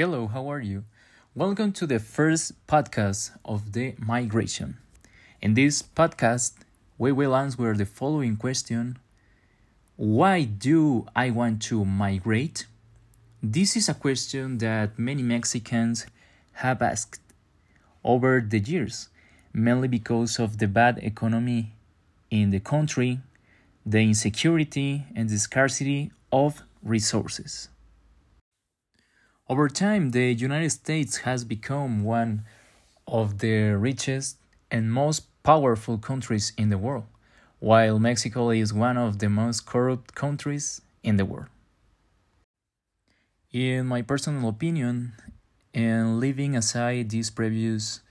Hello, how are you? Welcome to the first podcast of the migration. In this podcast, we will answer the following question Why do I want to migrate? This is a question that many Mexicans have asked over the years, mainly because of the bad economy in the country, the insecurity, and the scarcity of resources. Over time, the United States has become one of the richest and most powerful countries in the world, while Mexico is one of the most corrupt countries in the world. In my personal opinion, and leaving aside this previous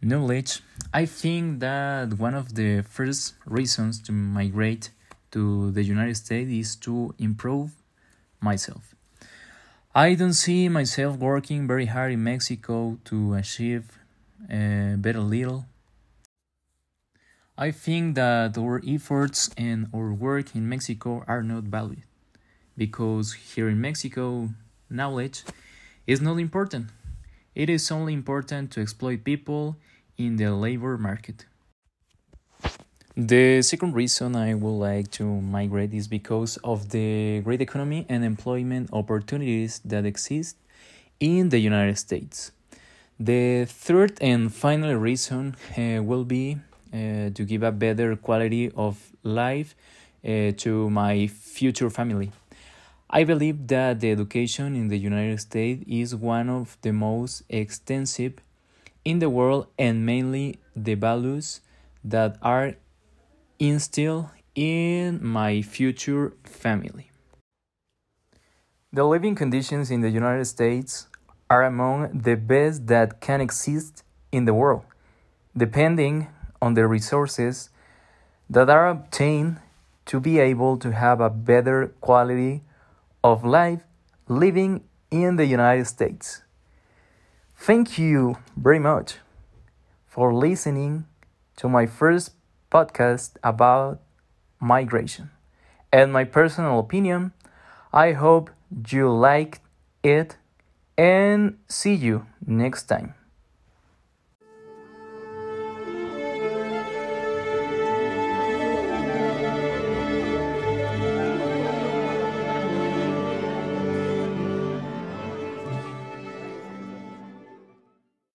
knowledge, I think that one of the first reasons to migrate to the United States is to improve myself. I don't see myself working very hard in Mexico to achieve uh, a better little. I think that our efforts and our work in Mexico are not valued because here in Mexico, knowledge is not important. It is only important to exploit people in the labor market. The second reason I would like to migrate is because of the great economy and employment opportunities that exist in the United States. The third and final reason uh, will be uh, to give a better quality of life uh, to my future family. I believe that the education in the United States is one of the most extensive in the world and mainly the values that are instill in my future family. The living conditions in the United States are among the best that can exist in the world, depending on the resources that are obtained to be able to have a better quality of life living in the United States. Thank you very much for listening to my first podcast about migration. And my personal opinion, I hope you liked it and see you next time.